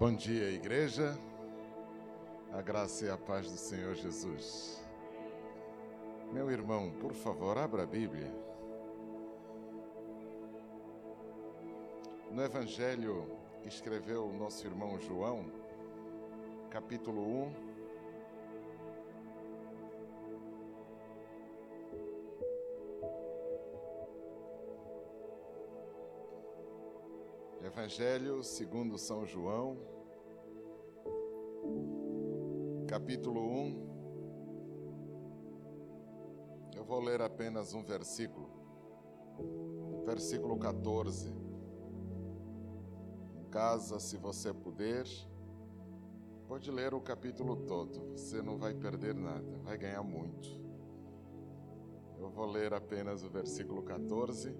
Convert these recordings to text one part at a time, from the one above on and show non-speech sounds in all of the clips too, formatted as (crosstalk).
Bom dia, igreja. A graça e a paz do Senhor Jesus. Meu irmão, por favor, abra a Bíblia. No Evangelho que escreveu o nosso irmão João, capítulo 1, Evangelho segundo São João, capítulo 1. Eu vou ler apenas um versículo, versículo 14. Em casa, se você puder, pode ler o capítulo todo, você não vai perder nada, vai ganhar muito. Eu vou ler apenas o versículo 14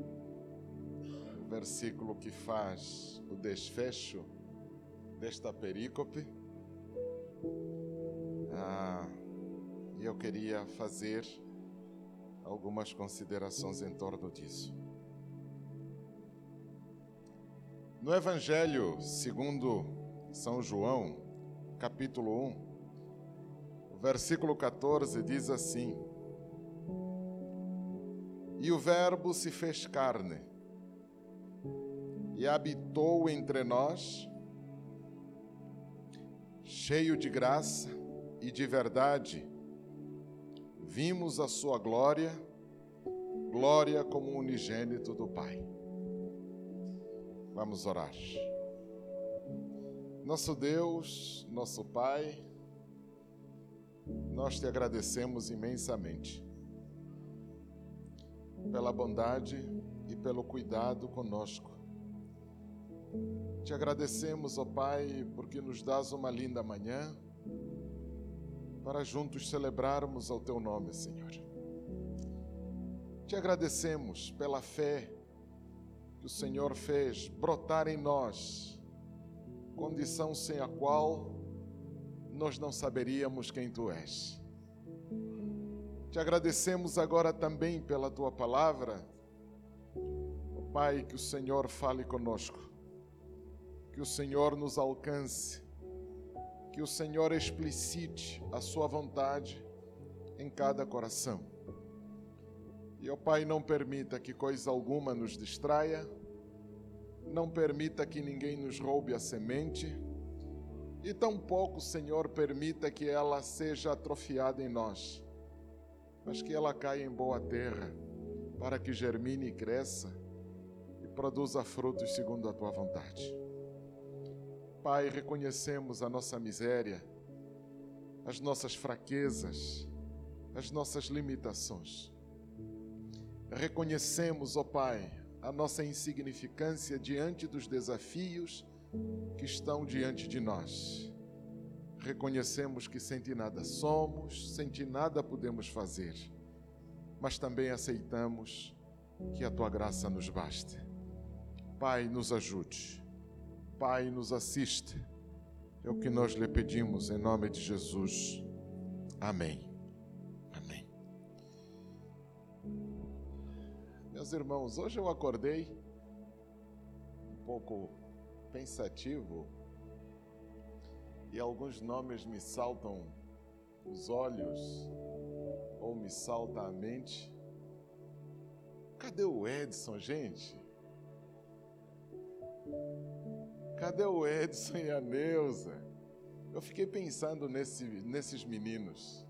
versículo que faz o desfecho desta perícope. Ah, e eu queria fazer algumas considerações em torno disso. No Evangelho segundo São João, capítulo 1, o versículo 14 diz assim: E o Verbo se fez carne e habitou entre nós, cheio de graça e de verdade. Vimos a sua glória, glória como unigênito do Pai. Vamos orar. Nosso Deus, nosso Pai, nós te agradecemos imensamente pela bondade e pelo cuidado conosco te agradecemos, ó Pai, porque nos dás uma linda manhã para juntos celebrarmos ao Teu nome, Senhor. Te agradecemos pela fé que o Senhor fez brotar em nós, condição sem a qual nós não saberíamos quem Tu és. Te agradecemos agora também pela Tua palavra, ó Pai, que o Senhor fale conosco que o Senhor nos alcance, que o Senhor explicite a Sua vontade em cada coração. E, ó Pai, não permita que coisa alguma nos distraia, não permita que ninguém nos roube a semente, e tampouco, Senhor, permita que ela seja atrofiada em nós, mas que ela caia em boa terra, para que germine e cresça e produza frutos segundo a tua vontade. Pai, reconhecemos a nossa miséria, as nossas fraquezas, as nossas limitações. Reconhecemos, ó Pai, a nossa insignificância diante dos desafios que estão diante de nós. Reconhecemos que sem ti nada somos, sem ti nada podemos fazer, mas também aceitamos que a tua graça nos baste. Pai, nos ajude Pai, nos assiste. É o que nós lhe pedimos em nome de Jesus. Amém. Amém. Meus irmãos, hoje eu acordei um pouco pensativo e alguns nomes me saltam os olhos ou me salta a mente. Cadê o Edson, gente? Cadê o Edson e a Neuza? Eu fiquei pensando nesse, nesses meninos.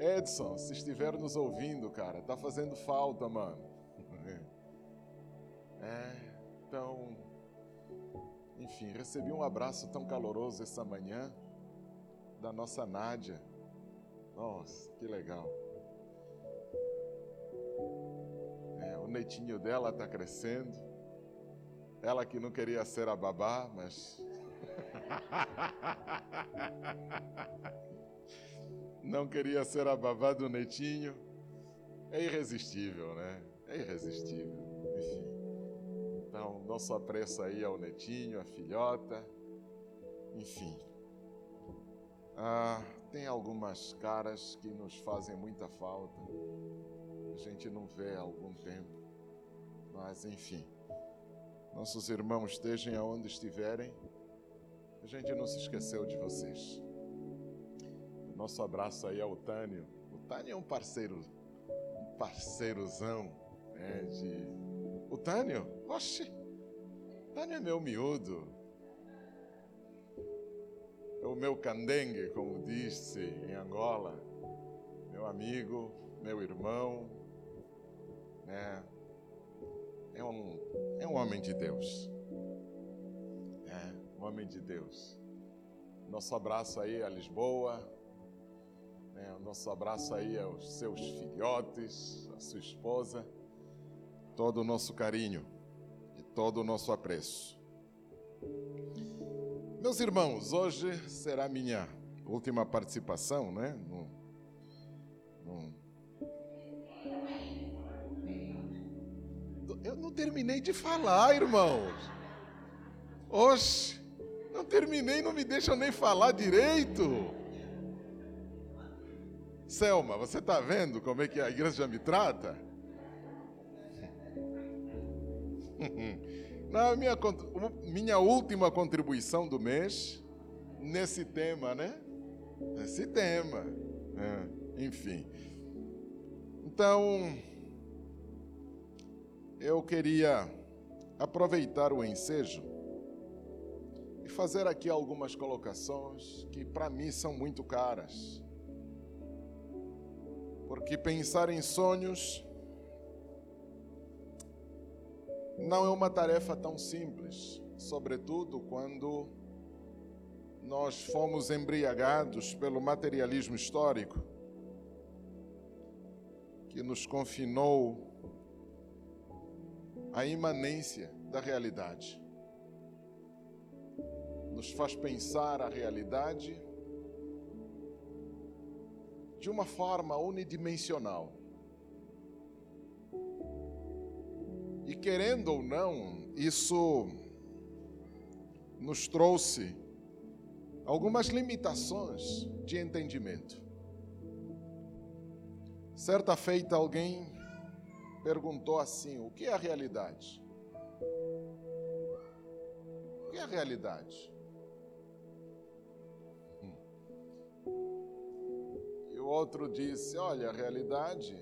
Edson, se estiver nos ouvindo, cara, tá fazendo falta, mano. (laughs) É, então, enfim, recebi um abraço tão caloroso essa manhã da nossa Nádia. Nossa, que legal. É, o netinho dela tá crescendo. Ela que não queria ser a babá, mas. (laughs) não queria ser a babá do netinho. É irresistível, né? É irresistível. Enfim. Então, nosso apreço aí ao netinho, à filhota. Enfim. Ah, tem algumas caras que nos fazem muita falta. A gente não vê há algum tempo. Mas, enfim nossos irmãos estejam aonde estiverem, gente não se esqueceu de vocês. Nosso abraço aí ao Tânio. O Tânio é um parceiro, um parceirozão, né, de... O Tânio? Oxe, Tânio é meu miúdo. É o meu candengue, como disse em Angola. Meu amigo, meu irmão, né? É um, é um homem de Deus. É, um homem de Deus. Nosso abraço aí a Lisboa. Né? Nosso abraço aí aos seus filhotes, a sua esposa. Todo o nosso carinho e todo o nosso apreço. Meus irmãos, hoje será minha última participação, né? No, no, Eu não terminei de falar, irmãos. Oxe, não terminei, não me deixam nem falar direito. Selma, você está vendo como é que a igreja me trata? (laughs) Na minha, minha última contribuição do mês, nesse tema, né? Nesse tema. É, enfim. Então, eu queria aproveitar o ensejo e fazer aqui algumas colocações que para mim são muito caras. Porque pensar em sonhos não é uma tarefa tão simples, sobretudo quando nós fomos embriagados pelo materialismo histórico que nos confinou a imanência da realidade. Nos faz pensar a realidade de uma forma unidimensional. E querendo ou não, isso nos trouxe algumas limitações de entendimento. Certa feita, alguém perguntou assim: o que é a realidade? O que é a realidade? Hum. E o outro disse: olha, a realidade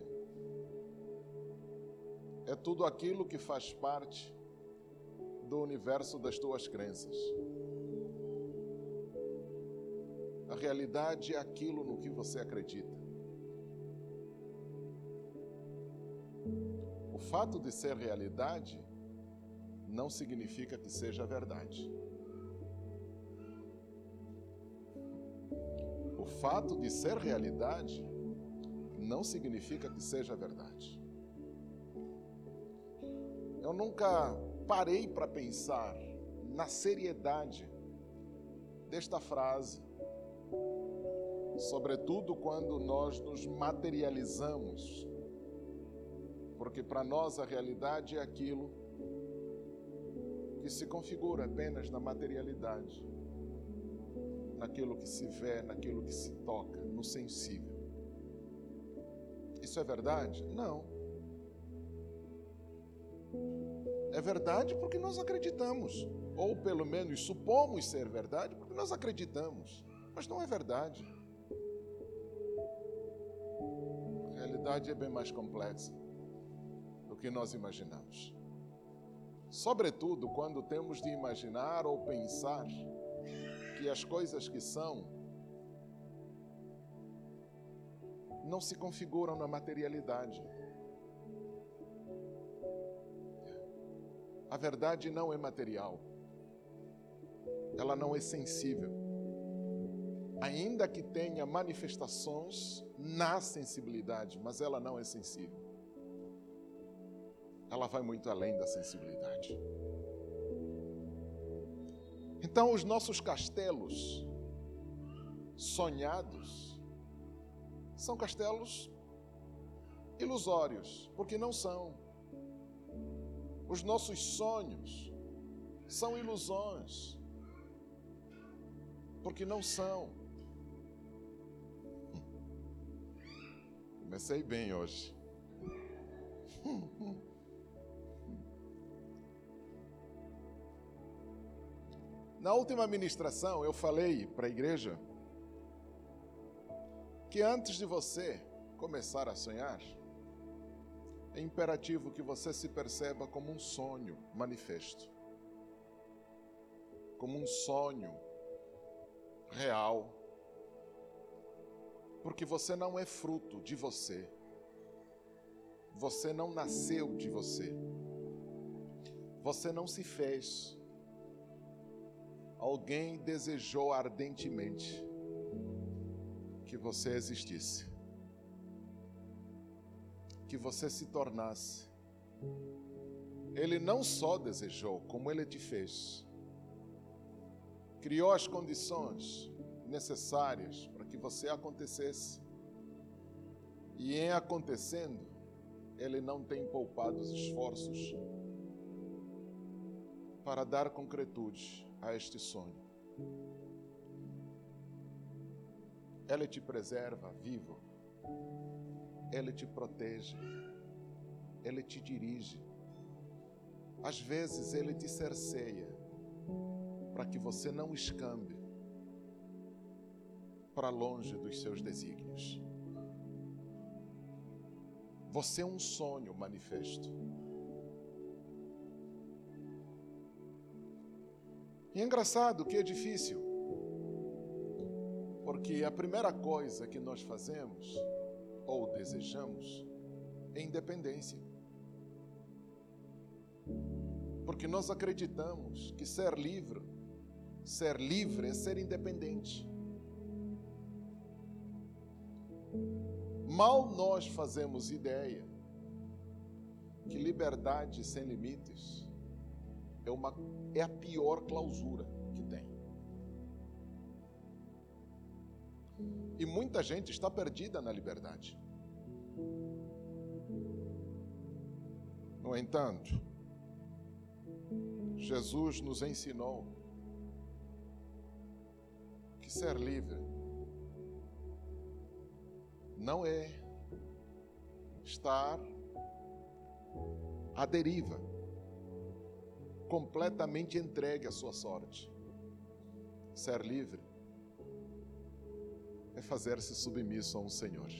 é tudo aquilo que faz parte do universo das tuas crenças. A realidade é aquilo no que você acredita. Fato de ser realidade não significa que seja verdade. O fato de ser realidade não significa que seja verdade. Eu nunca parei para pensar na seriedade desta frase, sobretudo quando nós nos materializamos porque para nós a realidade é aquilo que se configura apenas na materialidade, naquilo que se vê, naquilo que se toca, no sensível. Isso é verdade? Não. É verdade porque nós acreditamos, ou pelo menos supomos ser verdade porque nós acreditamos, mas não é verdade. A realidade é bem mais complexa que nós imaginamos. Sobretudo quando temos de imaginar ou pensar que as coisas que são não se configuram na materialidade. A verdade não é material. Ela não é sensível. Ainda que tenha manifestações na sensibilidade, mas ela não é sensível ela vai muito além da sensibilidade. Então, os nossos castelos sonhados são castelos ilusórios, porque não são. Os nossos sonhos são ilusões, porque não são. Comecei bem hoje. (laughs) Na última ministração, eu falei para a igreja que antes de você começar a sonhar, é imperativo que você se perceba como um sonho manifesto, como um sonho real, porque você não é fruto de você, você não nasceu de você, você não se fez, alguém desejou ardentemente que você existisse, que você se tornasse. Ele não só desejou, como ele te fez. Criou as condições necessárias para que você acontecesse. E em acontecendo, ele não tem poupado os esforços para dar concretude a este sonho. Ele te preserva vivo, Ele te protege, Ele te dirige. Às vezes Ele te cerceia para que você não escambe para longe dos seus desígnios. Você é um sonho manifesto. E é engraçado que é difícil. Porque a primeira coisa que nós fazemos ou desejamos é independência. Porque nós acreditamos que ser livre, ser livre é ser independente. Mal nós fazemos ideia que liberdade sem limites é, uma, é a pior clausura que tem. E muita gente está perdida na liberdade. No entanto, Jesus nos ensinou que ser livre não é estar à deriva, completamente entregue à sua sorte. Ser livre é fazer-se submisso a um Senhor.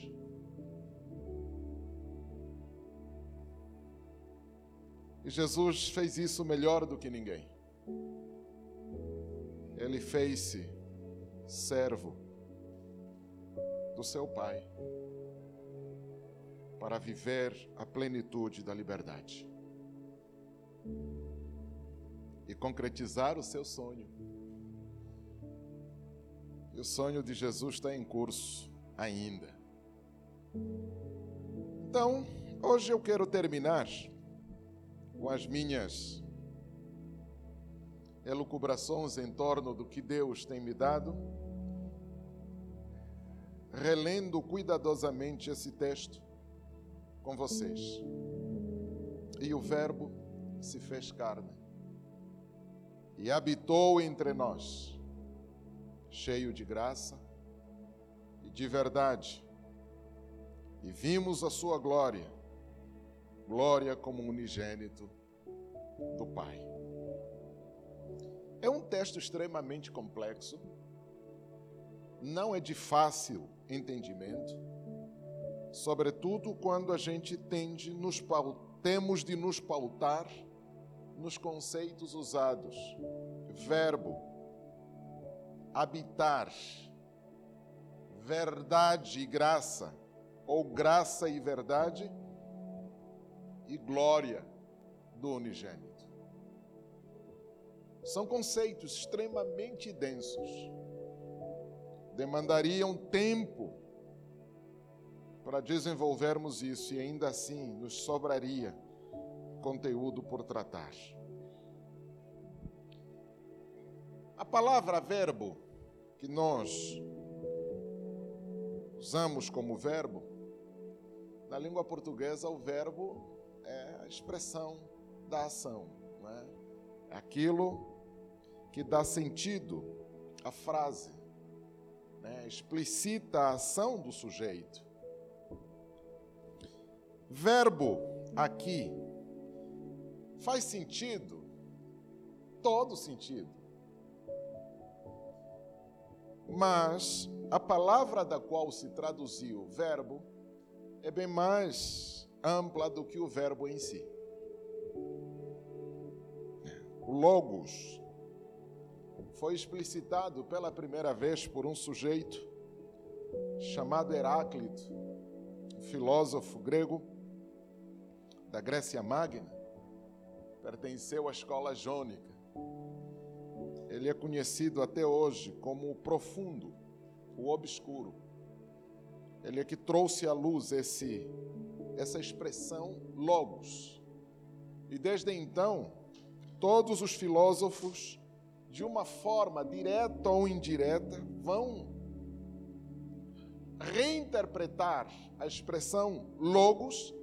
E Jesus fez isso melhor do que ninguém. Ele fez-se servo do seu Pai para viver a plenitude da liberdade e concretizar o seu sonho e o sonho de Jesus está em curso ainda. Então, hoje eu quero terminar com as minhas elucubrações em torno do que Deus tem me dado, relendo cuidadosamente esse texto com vocês. E o Verbo se fez carne e habitou entre nós cheio de graça e de verdade, e vimos a sua glória, glória como unigênito do Pai. É um texto extremamente complexo, não é de fácil entendimento, sobretudo quando a gente tende nos temos de nos pautar nos conceitos usados. Verbo, habitar. Verdade e graça, ou graça e verdade, e glória do unigênito. São conceitos extremamente densos, demandariam tempo para desenvolvermos isso, e ainda assim nos sobraria conteúdo por tratar. A palavra verbo, que nós usamos como verbo, na língua portuguesa, o verbo é a expressão da ação, é? é aquilo que dá sentido à frase, né? explicita a ação do sujeito. Verbo aqui faz sentido, todo sentido. Mas a palavra da qual se traduziu verbo é bem mais ampla do que o verbo em si. O logos foi explicitado pela primeira vez por um sujeito chamado Heráclito, filósofo grego da Grécia Magna, pertenceu à escola jônica. Ele é conhecido até hoje como o profundo, o obscuro. Ele é que trouxe à luz esse essa expressão logos. E desde então, todos os filósofos de uma forma direta ou indireta vão reinterpretar a expressão logos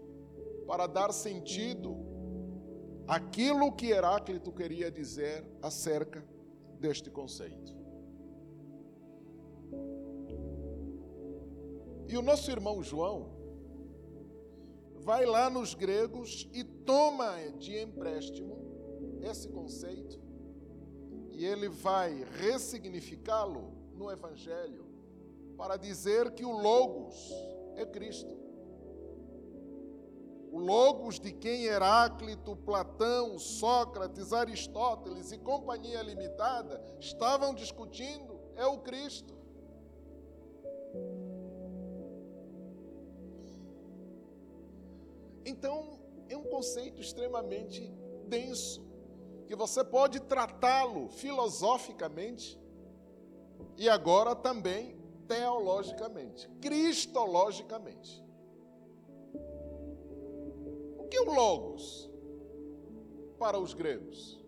para dar sentido àquilo que Heráclito queria dizer acerca deste conceito. E o nosso irmão João vai lá nos gregos e toma de empréstimo esse conceito e ele vai ressignificá-lo no Evangelho para dizer que o Logos é Cristo. O Logos de quem Heráclito, Platão, Sócrates, Aristóteles e companhia limitada estavam discutindo é o Cristo. Então, é um conceito extremamente denso, que você pode tratá-lo filosoficamente e agora também teologicamente, cristologicamente. O Logos para os gregos?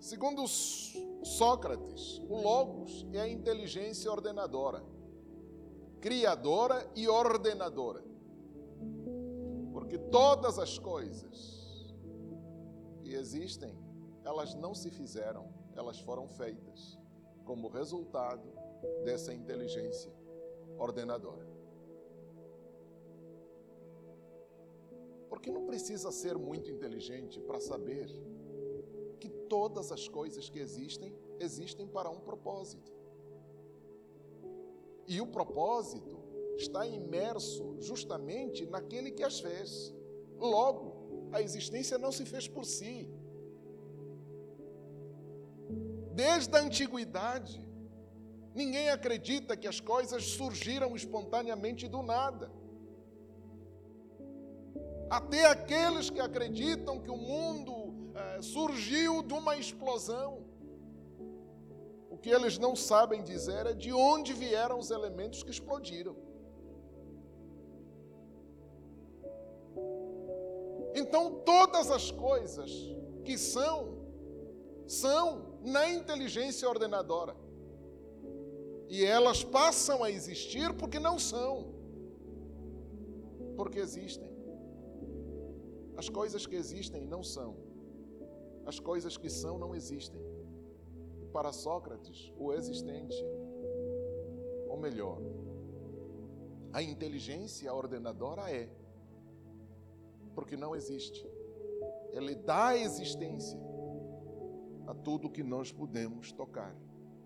Segundo Sócrates, o Logos é a inteligência ordenadora, criadora e ordenadora. Porque todas as coisas que existem, elas não se fizeram, elas foram feitas como resultado dessa inteligência ordenadora. Porque não precisa ser muito inteligente para saber que todas as coisas que existem existem para um propósito. E o propósito está imerso justamente naquele que as fez. Logo, a existência não se fez por si, Desde a antiguidade, ninguém acredita que as coisas surgiram espontaneamente do nada. Até aqueles que acreditam que o mundo é, surgiu de uma explosão. O que eles não sabem dizer é de onde vieram os elementos que explodiram. Então, todas as coisas que são, são na inteligência ordenadora. E elas passam a existir porque não são, porque existem. As coisas que existem não são, as coisas que são não existem. E para Sócrates, o existente, ou melhor, a inteligência ordenadora é, porque não existe. Ele dá existência a tudo que nós podemos tocar,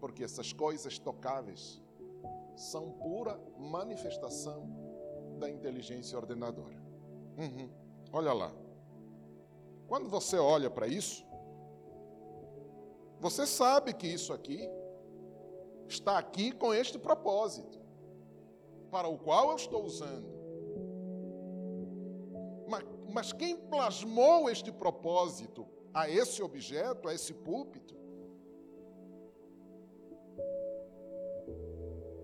porque essas coisas tocáveis são pura manifestação da inteligência ordenadora. Uhum. Olha lá. Quando você olha para isso, você sabe que isso aqui está aqui com este propósito, para o qual eu estou usando. Mas, mas quem plasmou este propósito a esse objeto, a esse púlpito,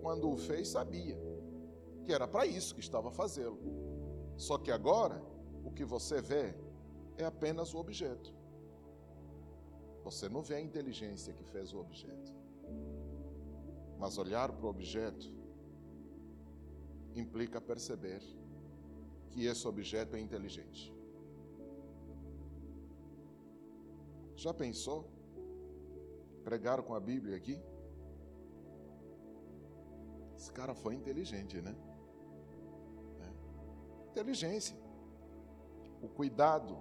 quando o fez, sabia que era para isso que estava fazendo. Só que agora, o que você vê é apenas o objeto. Você não vê a inteligência que fez o objeto. Mas olhar para o objeto implica perceber que esse objeto é inteligente. Já pensou? Pregaram com a Bíblia aqui? Esse cara foi inteligente, né? É. Inteligência. O cuidado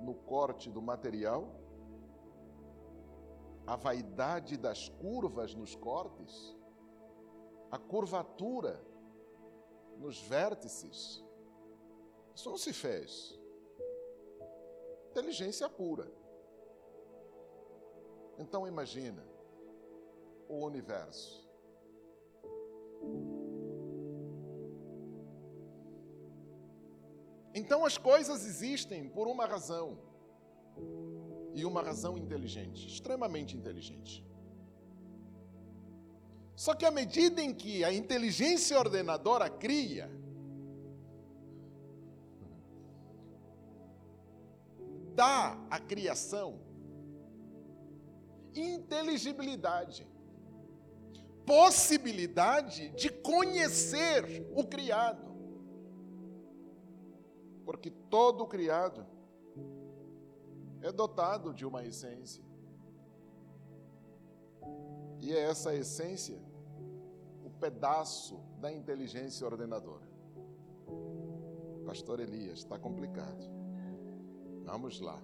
no corte do material a vaidade das curvas nos cortes, a curvatura nos vértices. Isso não se fez. Inteligência pura. Então imagina o universo. Então as coisas existem por uma razão. E uma razão inteligente, extremamente inteligente. Só que à medida em que a inteligência ordenadora cria, dá à criação inteligibilidade, possibilidade de conhecer o criado. Porque todo criado é dotado de uma essência. E é essa essência o pedaço da inteligência ordenadora. Pastor Elias, está complicado. Vamos lá.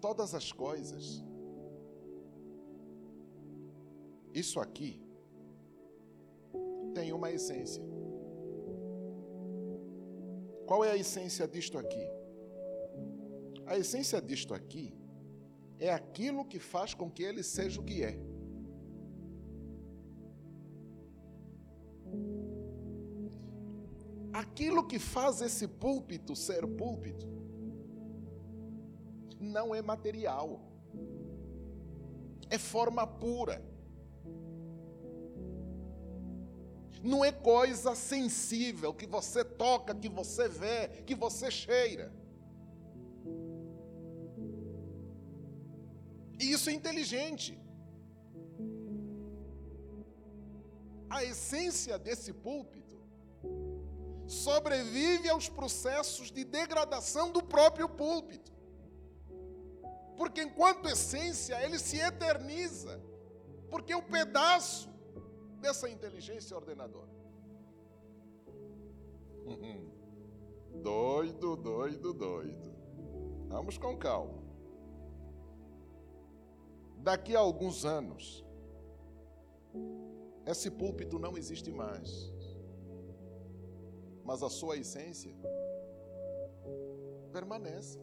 Todas as coisas, isso aqui, tem uma essência. Qual é a essência disto aqui? A essência disto aqui é aquilo que faz com que ele seja o que é. Aquilo que faz esse púlpito ser púlpito não é material, é forma pura. Não é coisa sensível que você toca, que você vê, que você cheira. E isso é inteligente. A essência desse púlpito sobrevive aos processos de degradação do próprio púlpito. Porque enquanto essência, ele se eterniza. Porque um pedaço dessa inteligência ordenadora. Doido, doido, doido. Vamos com calma. Daqui a alguns anos, esse púlpito não existe mais. Mas a sua essência permanece.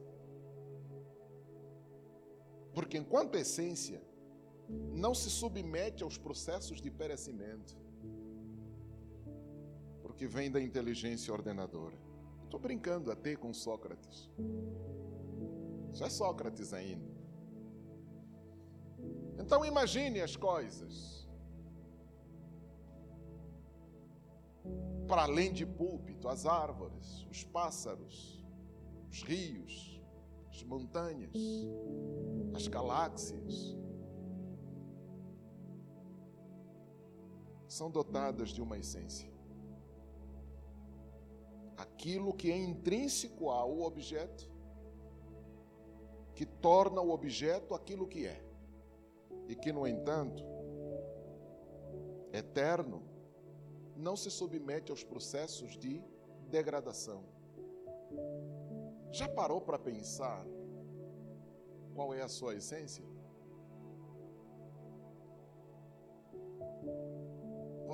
Porque enquanto essência, não se submete aos processos de perecimento, porque vem da inteligência ordenadora. Estou brincando até com Sócrates. Isso é Sócrates ainda. Então imagine as coisas. Para além de púlpito, as árvores, os pássaros, os rios, as montanhas, as galáxias, são dotadas de uma essência. Aquilo que é intrínseco ao objeto, que torna o objeto aquilo que é, e que, no entanto, eterno, não se submete aos processos de degradação. Já parou para pensar qual é a sua essência?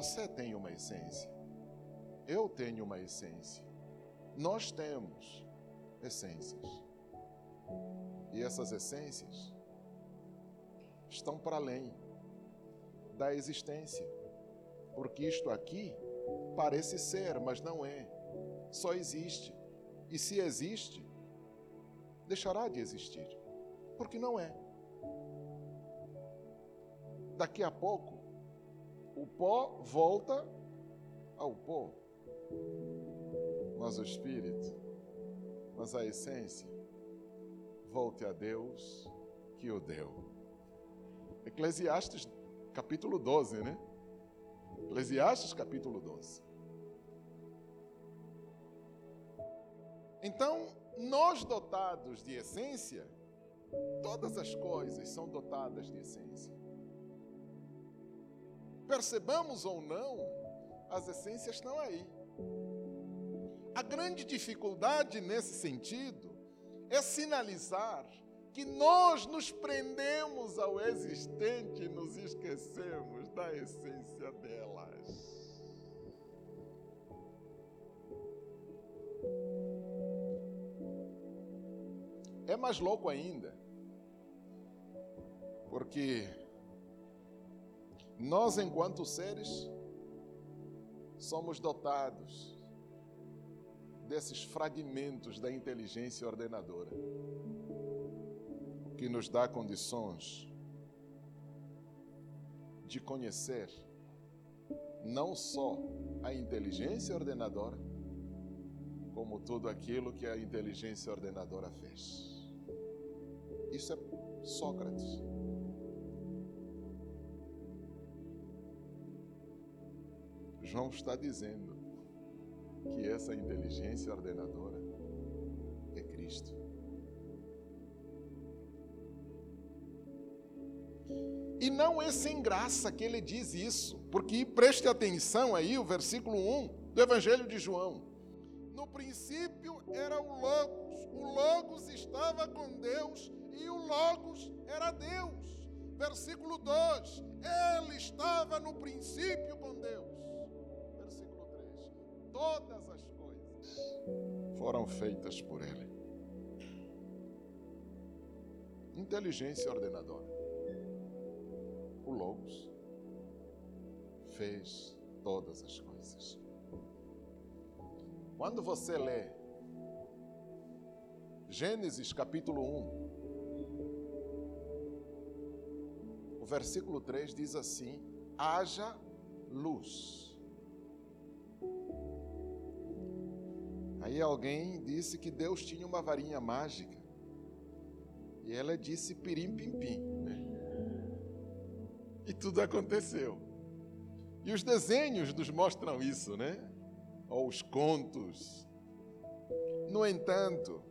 Você tem uma essência. Eu tenho uma essência. Nós temos essências. E essas essências estão para além da existência. Porque isto aqui parece ser, mas não é. Só existe. E se existe, deixará de existir. Porque não é. Daqui a pouco, o pó volta ao pó. Mas o espírito, mas a essência, volte a Deus que o deu. Eclesiastes capítulo 12, né? Eclesiastes capítulo 12. Então, nós dotados de essência, todas as coisas são dotadas de essência percebamos ou não, as essências estão aí. A grande dificuldade nesse sentido é sinalizar que nós nos prendemos ao existente e nos esquecemos da essência delas. É mais louco ainda, porque nós, enquanto seres, somos dotados desses fragmentos da inteligência ordenadora, que nos dá condições de conhecer não só a inteligência ordenadora, como tudo aquilo que a inteligência ordenadora fez. Isso é Sócrates. João está dizendo que essa inteligência ordenadora é Cristo. E não é sem graça que ele diz isso, porque preste atenção aí, o versículo 1 do Evangelho de João. No princípio era o Logos, o Logos estava com Deus e o Logos era Deus. Versículo 2: Ele estava no princípio Todas as coisas foram feitas por Ele. Inteligência ordenadora. O Logos fez todas as coisas. Quando você lê Gênesis capítulo 1, versículo 3 diz assim: haja luz. Aí alguém disse que Deus tinha uma varinha mágica. E ela disse pirim pim pim. Né? E tudo aconteceu. E os desenhos nos mostram isso, né? Ou os contos. No entanto,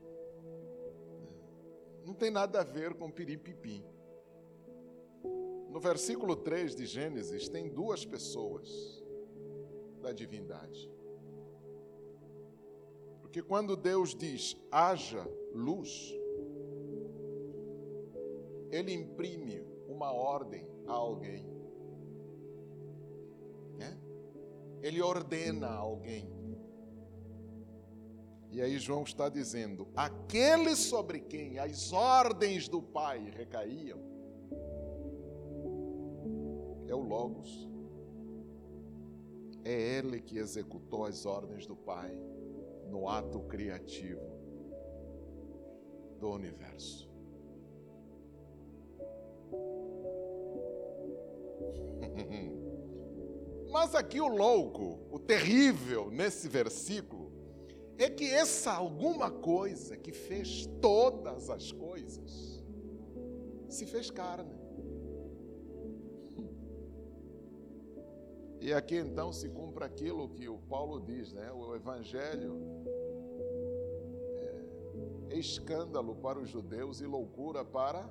não tem nada a ver com pirim pim pim. No versículo 3 de Gênesis, tem duas pessoas da divindade. Porque quando Deus diz haja luz, ele imprime uma ordem a alguém. Né? Ele ordena a alguém. E aí João está dizendo: aquele sobre quem as ordens do Pai recaíam, é o Logos. É Ele que executou as ordens do Pai no ato criativo do universo. (laughs) Mas aqui o louco, o terrível nesse versículo, é que essa alguma coisa que fez todas as coisas se fez carne. E aqui então se cumpre aquilo que o Paulo diz, né? O Evangelho é escândalo para os judeus e loucura para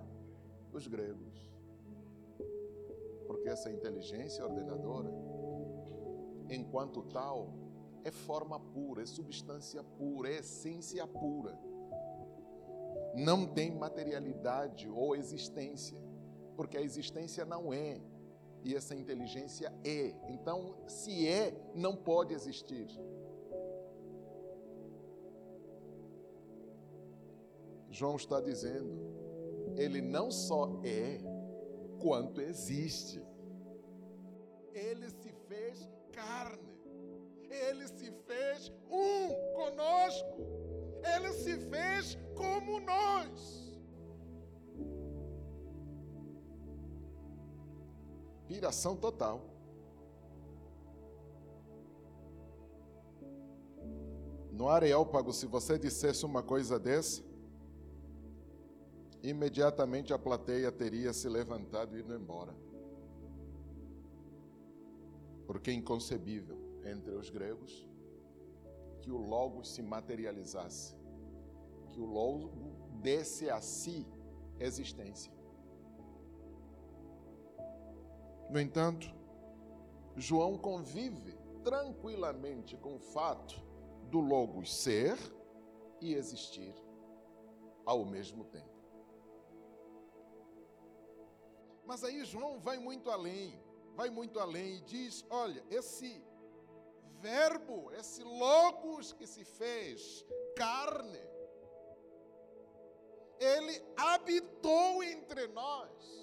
os gregos. Porque essa inteligência ordenadora, enquanto tal, é forma pura, é substância pura, é essência pura. Não tem materialidade ou existência, porque a existência não é e essa inteligência é. Então, se é, não pode existir. João está dizendo, ele não só é, quanto existe. Ele se fez carne. Ele se fez um conosco. Ele se fez como nós. Piração total. No Areópago, se você dissesse uma coisa dessa, imediatamente a plateia teria se levantado e ido embora. Porque é inconcebível entre os gregos que o Logos se materializasse, que o Logo desse a si existência. No entanto, João convive tranquilamente com o fato do Logos ser e existir ao mesmo tempo. Mas aí João vai muito além, vai muito além e diz: olha, esse verbo, esse logos que se fez carne, ele habitou entre nós.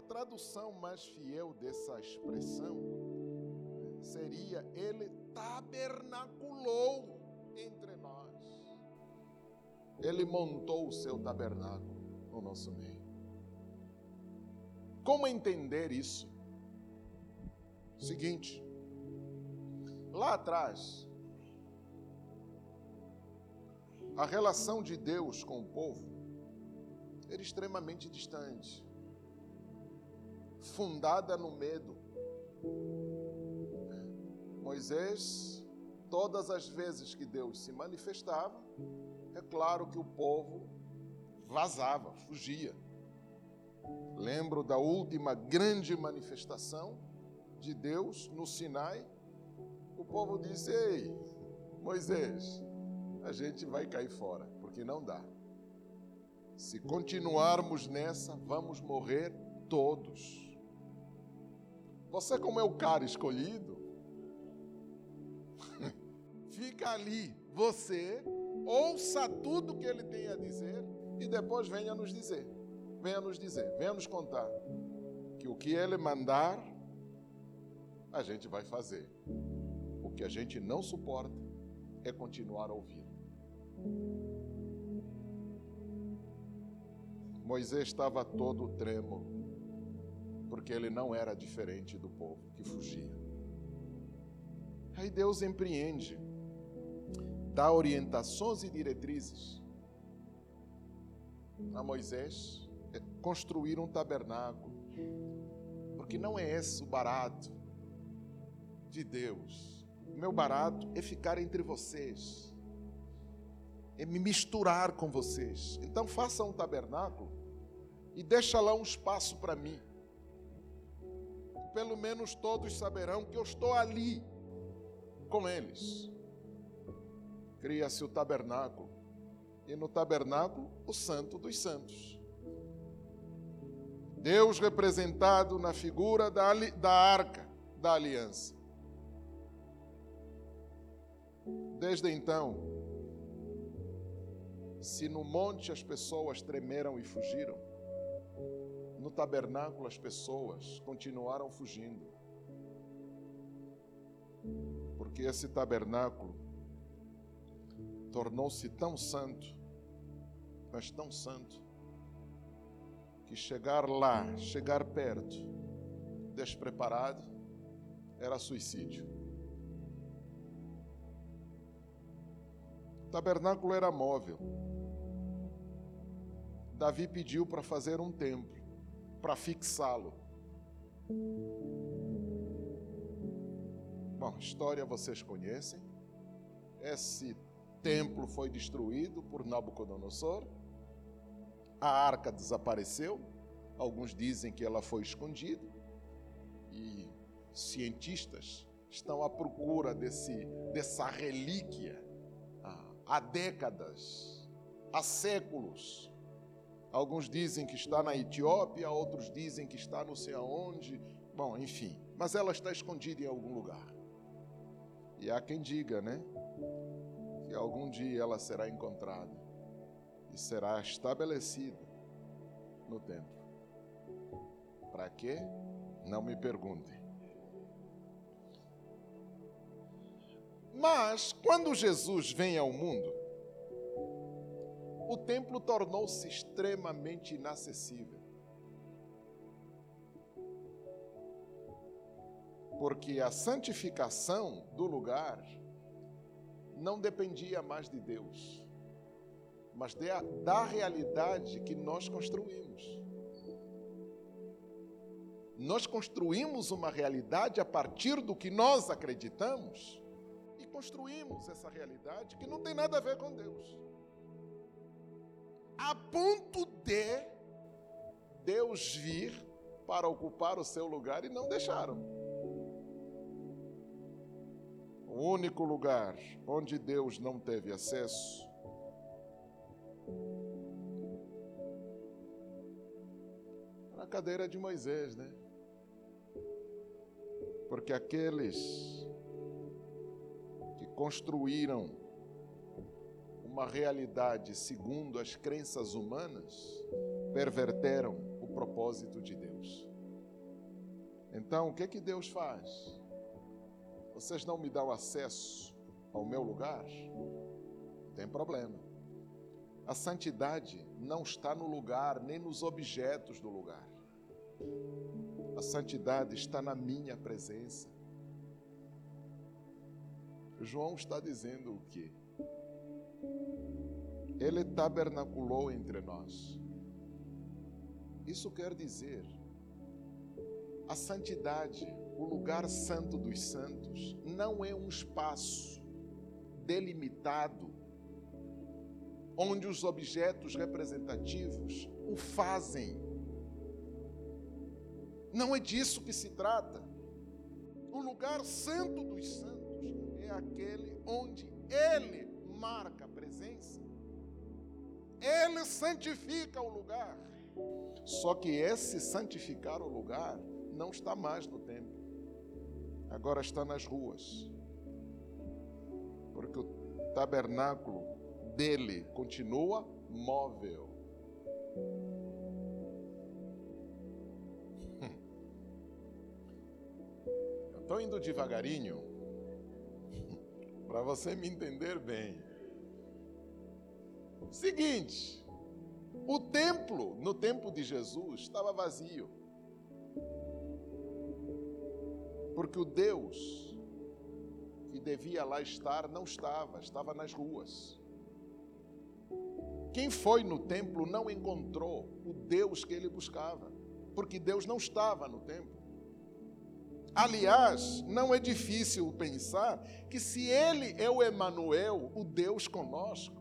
A tradução mais fiel dessa expressão seria: ele tabernaculou entre nós. Ele montou o seu tabernáculo no nosso meio. Como entender isso? Seguinte, lá atrás, a relação de Deus com o povo era extremamente distante, fundada no medo. Moisés, todas as vezes que Deus se manifestava, é claro que o povo vazava, fugia. Lembro da última grande manifestação de Deus no Sinai. O povo disse: Ei, Moisés, a gente vai cair fora, porque não dá. Se continuarmos nessa, vamos morrer todos. Você, como é o cara escolhido, (laughs) fica ali, você, ouça tudo que ele tem a dizer e depois venha nos dizer venha nos dizer, venha nos contar que o que Ele mandar, a gente vai fazer. O que a gente não suporta é continuar ouvir. Moisés estava todo trêmulo, porque ele não era diferente do povo que fugia. Aí Deus empreende, dá orientações e diretrizes a Moisés construir um tabernáculo. Porque não é esse o barato de Deus. O meu barato é ficar entre vocês, é me misturar com vocês. Então faça um tabernáculo e deixa lá um espaço para mim. Pelo menos todos saberão que eu estou ali com eles. Cria-se o tabernáculo, e no tabernáculo o Santo dos Santos. Deus representado na figura da, da arca da aliança. Desde então, se no monte as pessoas tremeram e fugiram, no tabernáculo as pessoas continuaram fugindo. Porque esse tabernáculo tornou-se tão santo, mas tão santo, que chegar lá, chegar perto, despreparado, era suicídio. O tabernáculo era móvel. Davi pediu para fazer um templo, para fixá-lo. Bom, história vocês conhecem. Esse templo foi destruído por Nabucodonosor a arca desapareceu, alguns dizem que ela foi escondida, e cientistas estão à procura desse, dessa relíquia há décadas, há séculos. Alguns dizem que está na Etiópia, outros dizem que está não sei aonde. Bom, enfim, mas ela está escondida em algum lugar. E há quem diga, né, que algum dia ela será encontrada e será estabelecida no templo. Para quê? Não me perguntem. Mas, quando Jesus vem ao mundo, o templo tornou-se extremamente inacessível. Porque a santificação do lugar não dependia mais de Deus mas da realidade que nós construímos. Nós construímos uma realidade a partir do que nós acreditamos e construímos essa realidade que não tem nada a ver com Deus. A ponto de Deus vir para ocupar o seu lugar e não deixaram. O único lugar onde Deus não teve acesso na cadeira de Moisés, né? Porque aqueles que construíram uma realidade segundo as crenças humanas perverteram o propósito de Deus. Então, o que que Deus faz? Vocês não me dão acesso ao meu lugar? Tem problema. A santidade não está no lugar, nem nos objetos do lugar. A santidade está na minha presença. João está dizendo o quê? Ele tabernaculou entre nós. Isso quer dizer, a santidade o lugar santo dos santos não é um espaço delimitado onde os objetos representativos o fazem. Não é disso que se trata. O lugar santo dos santos é aquele onde ele marca presença. Ele santifica o lugar. Só que esse santificar o lugar não está mais no templo agora está nas ruas. Porque o tabernáculo dele continua móvel. (laughs) Eu estou indo devagarinho (laughs) para você me entender bem. Seguinte, o templo, no tempo de Jesus, estava vazio. Porque o Deus que devia lá estar não estava, estava nas ruas. Quem foi no templo não encontrou o Deus que ele buscava, porque Deus não estava no templo. Aliás, não é difícil pensar que se ele é o Emanuel, o Deus conosco,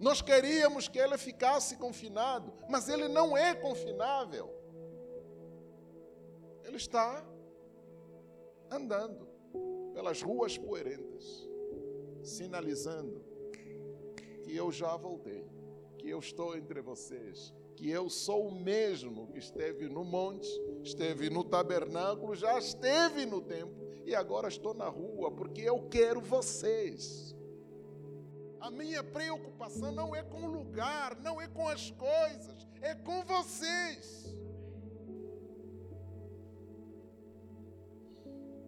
nós queríamos que ele ficasse confinado, mas ele não é confinável. Ele está andando pelas ruas poeirentas, sinalizando que eu já voltei, que eu estou entre vocês, que eu sou o mesmo que esteve no monte, esteve no tabernáculo, já esteve no templo e agora estou na rua porque eu quero vocês. A minha preocupação não é com o lugar, não é com as coisas, é com vocês.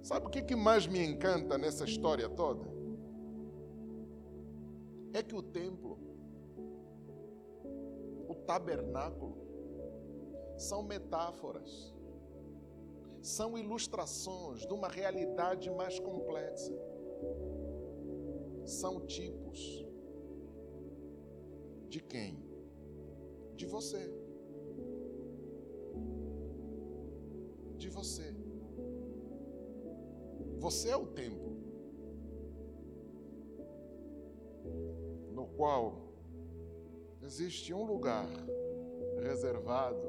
Sabe o que mais me encanta nessa história toda? É que o templo, o tabernáculo, são metáforas, são ilustrações de uma realidade mais complexa. São tipos de quem? De você. De você. Você é o templo no qual existe um lugar reservado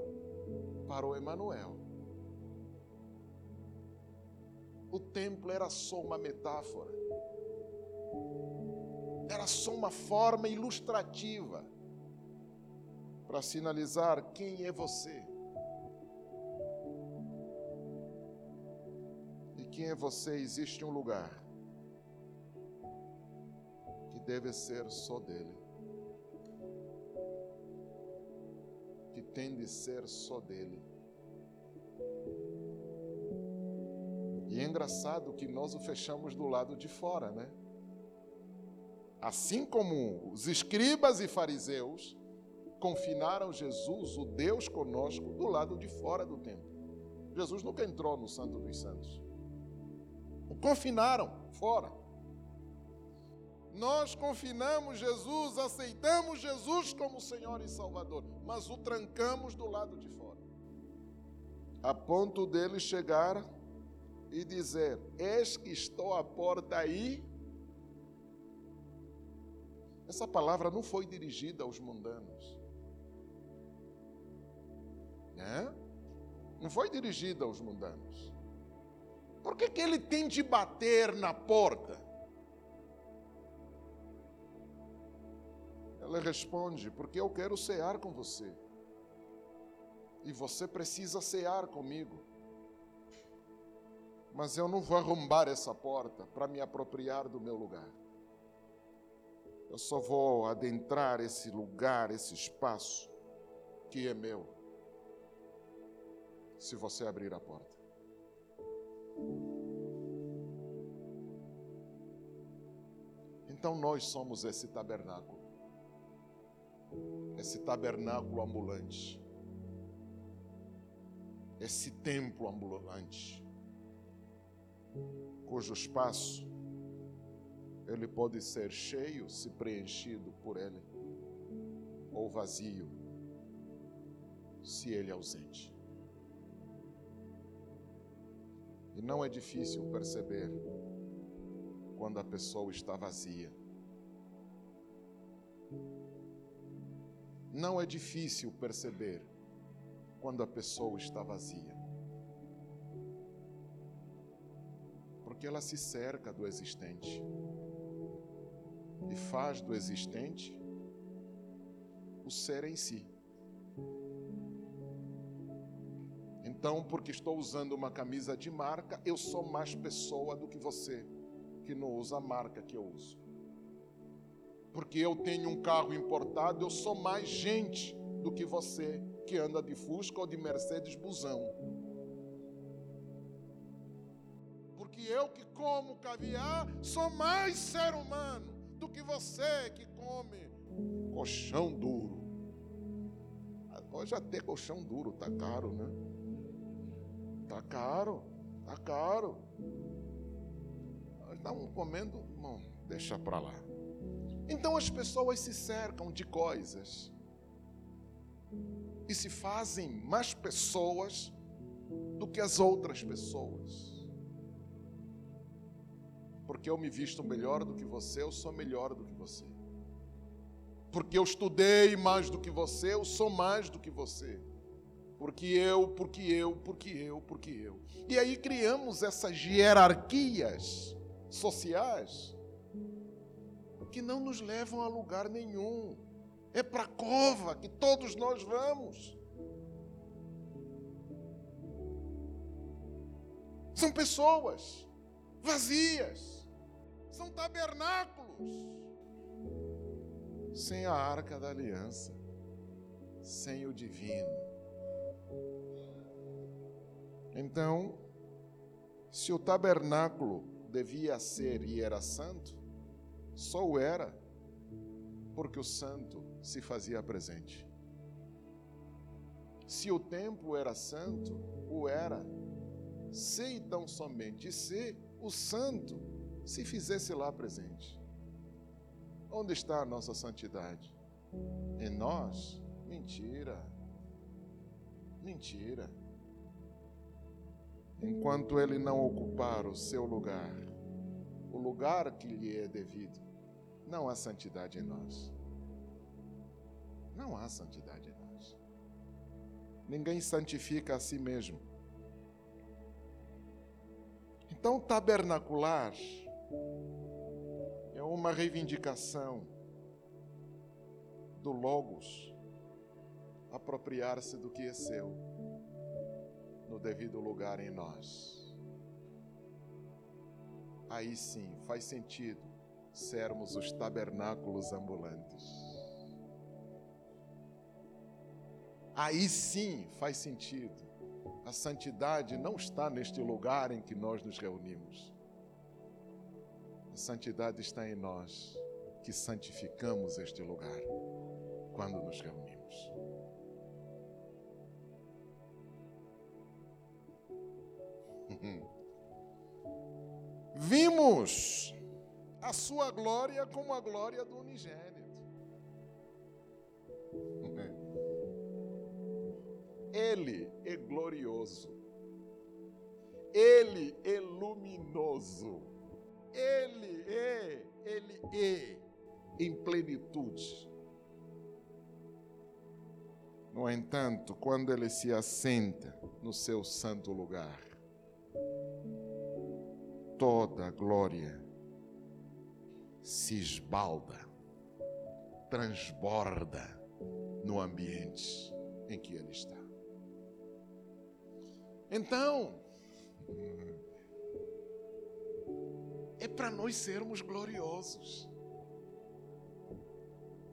para o Emanuel. O templo era só uma metáfora. Era só uma forma ilustrativa para sinalizar quem é você. quem é você, existe um lugar que deve ser só dele. Que tem de ser só dele. E é engraçado que nós o fechamos do lado de fora, né? Assim como os escribas e fariseus confinaram Jesus, o Deus conosco, do lado de fora do templo. Jesus nunca entrou no Santo dos Santos. O confinaram fora. Nós confinamos Jesus, aceitamos Jesus como Senhor e Salvador, mas o trancamos do lado de fora. A ponto dele chegar e dizer: Eis que estou à porta aí. Essa palavra não foi dirigida aos mundanos. Né? Não foi dirigida aos mundanos. Por que, que ele tem de bater na porta? Ela responde: Porque eu quero cear com você. E você precisa cear comigo. Mas eu não vou arrombar essa porta para me apropriar do meu lugar. Eu só vou adentrar esse lugar, esse espaço que é meu, se você abrir a porta. Então nós somos esse tabernáculo, esse tabernáculo ambulante, esse templo ambulante, cujo espaço ele pode ser cheio se preenchido por ele, ou vazio se ele é ausente. E não é difícil perceber quando a pessoa está vazia. Não é difícil perceber quando a pessoa está vazia. Porque ela se cerca do existente e faz do existente o ser em si. Então, porque estou usando uma camisa de marca, eu sou mais pessoa do que você, que não usa a marca que eu uso. Porque eu tenho um carro importado, eu sou mais gente do que você, que anda de Fusca ou de Mercedes Busão. Porque eu que como caviar, sou mais ser humano do que você que come colchão duro. Hoje até colchão duro tá caro, né? Tá caro, tá caro. Nós estamos comendo, bom, deixa para lá. Então as pessoas se cercam de coisas e se fazem mais pessoas do que as outras pessoas porque eu me visto melhor do que você, eu sou melhor do que você. Porque eu estudei mais do que você, eu sou mais do que você. Porque eu, porque eu, porque eu, porque eu. E aí criamos essas hierarquias sociais que não nos levam a lugar nenhum. É para a cova que todos nós vamos. São pessoas vazias são tabernáculos sem a arca da aliança, sem o divino. Então, se o tabernáculo devia ser e era santo, só o era porque o santo se fazia presente. Se o templo era santo, o era, se tão somente se o santo se fizesse lá presente. Onde está a nossa santidade? Em nós? Mentira. Mentira. Enquanto ele não ocupar o seu lugar, o lugar que lhe é devido, não há santidade em nós. Não há santidade em nós. Ninguém santifica a si mesmo. Então, tabernacular é uma reivindicação do Logos apropriar-se do que é seu no devido lugar em nós. Aí sim faz sentido sermos os tabernáculos ambulantes. Aí sim faz sentido. A santidade não está neste lugar em que nós nos reunimos. A santidade está em nós, que santificamos este lugar quando nos reunimos. (laughs) Vimos a sua glória como a glória do unigênito. (laughs) Ele é glorioso. Ele é luminoso. Ele é, Ele é em plenitude. No entanto, quando ele se assenta no seu santo lugar, toda a glória se esbalda transborda no ambiente em que ele está. Então, é para nós sermos gloriosos.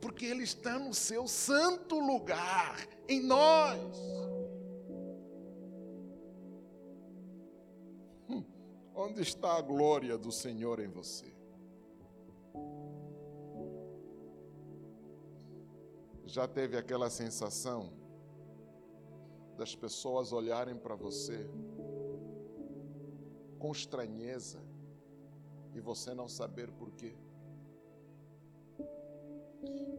Porque Ele está no seu santo lugar, em nós. Hum, onde está a glória do Senhor em você? Já teve aquela sensação das pessoas olharem para você com estranheza e você não saber por quê?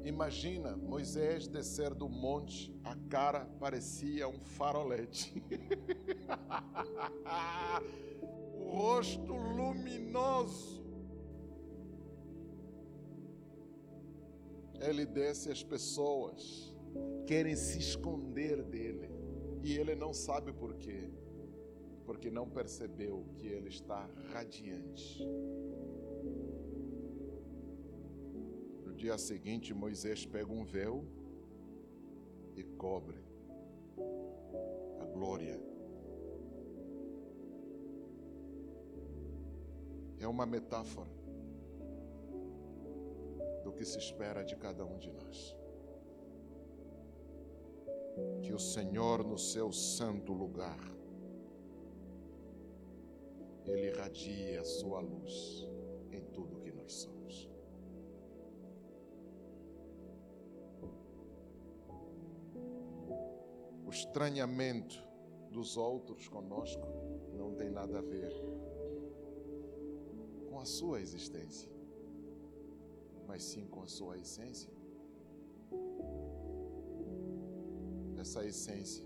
Imagina Moisés descer do monte, a cara parecia um farolete. (laughs) o rosto luminoso. Ele desce as pessoas querem se esconder dele. E ele não sabe por quê. Porque não percebeu que ele está radiante. dia seguinte, Moisés pega um véu e cobre a glória. É uma metáfora do que se espera de cada um de nós. Que o Senhor, no seu santo lugar, Ele irradie a sua luz em tudo que nós somos. o estranhamento dos outros conosco não tem nada a ver com a sua existência, mas sim com a sua essência. Essa essência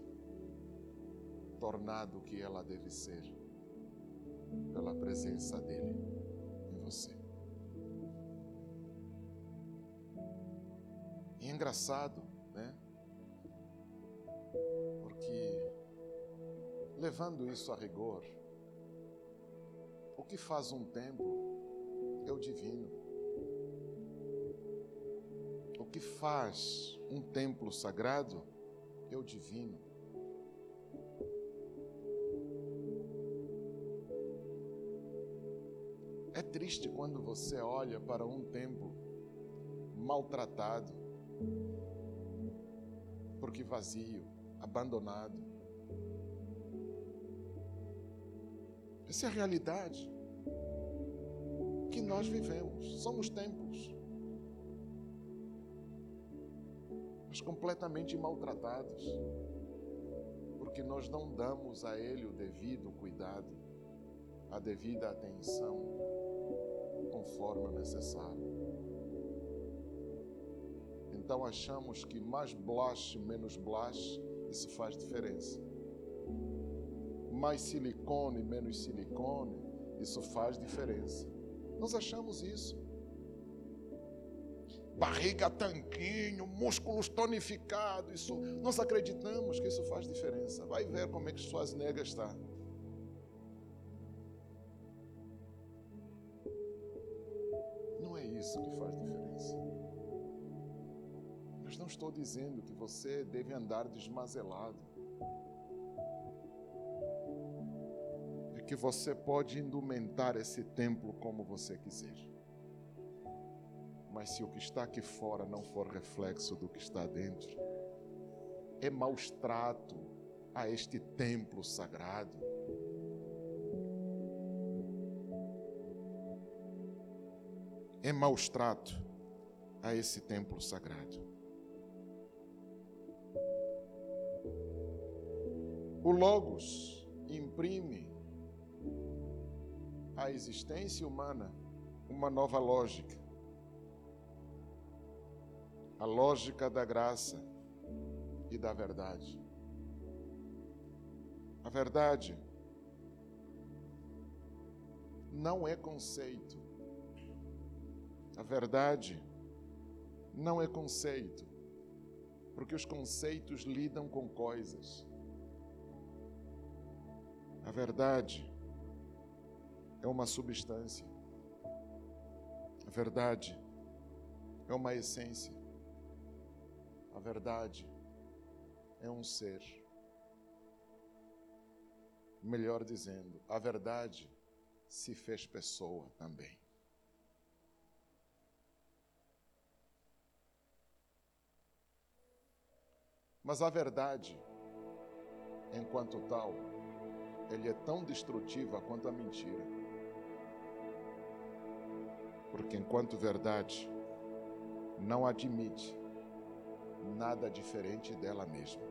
tornado o que ela deve ser pela presença dele em você. E é engraçado, né? Porque, levando isso a rigor, o que faz um templo é o divino. O que faz um templo sagrado é o divino. É triste quando você olha para um templo maltratado, porque vazio, abandonado. Essa é a realidade que nós vivemos. Somos templos, mas completamente maltratados, porque nós não damos a Ele o devido cuidado, a devida atenção, conforme necessário. Então achamos que mais blush, menos blush isso faz diferença. Mais silicone, menos silicone, isso faz diferença. Nós achamos isso. Barriga tanquinho, músculos tonificados, isso, nós acreditamos que isso faz diferença. Vai ver como é que suas negas está. Isso que faz diferença não estou dizendo que você deve andar desmazelado. É que você pode indumentar esse templo como você quiser. Mas se o que está aqui fora não for reflexo do que está dentro, é maus trato a este templo sagrado. É maus trato a esse templo sagrado. O Logos imprime à existência humana uma nova lógica. A lógica da graça e da verdade. A verdade não é conceito. A verdade não é conceito, porque os conceitos lidam com coisas. A verdade é uma substância. A verdade é uma essência. A verdade é um ser. Melhor dizendo, a verdade se fez pessoa também. Mas a verdade, enquanto tal, ele é tão destrutiva quanto a mentira. Porque enquanto verdade não admite nada diferente dela mesma.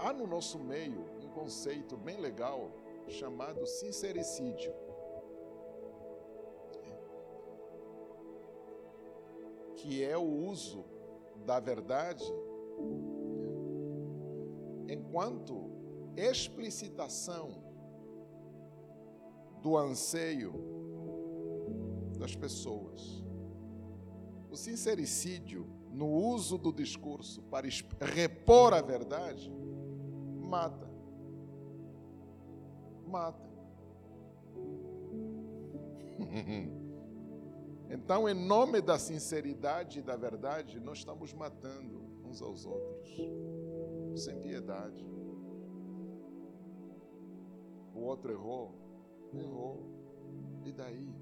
Há no nosso meio um conceito bem legal chamado sincericídio. Que é o uso da verdade enquanto explicitação do anseio das pessoas. O sincericídio, no uso do discurso para repor a verdade, mata. Mata. (laughs) Então, em nome da sinceridade e da verdade, nós estamos matando uns aos outros, sem piedade. O outro errou, errou. E daí?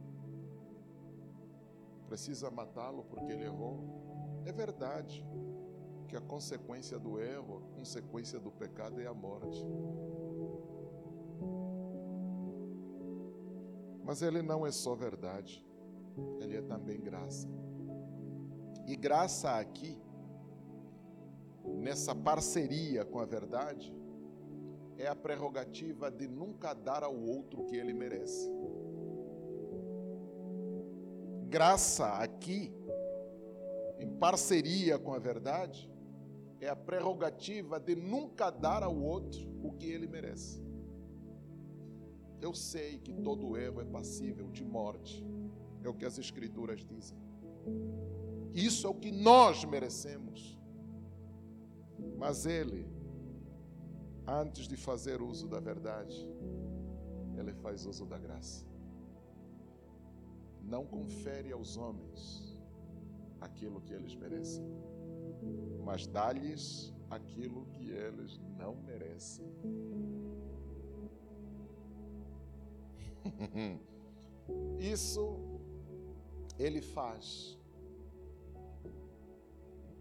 Precisa matá-lo porque ele errou? É verdade que a consequência do erro, a consequência do pecado é a morte. Mas ele não é só verdade ele é também graça. E graça aqui, nessa parceria com a verdade, é a prerrogativa de nunca dar ao outro o que ele merece. Graça aqui, em parceria com a verdade, é a prerrogativa de nunca dar ao outro o que ele merece. Eu sei que todo erro é passível de morte. É o que as Escrituras dizem. Isso é o que nós merecemos. Mas Ele, antes de fazer uso da verdade, Ele faz uso da graça. Não confere aos homens aquilo que eles merecem, mas dá-lhes aquilo que eles não merecem. (laughs) Isso ele faz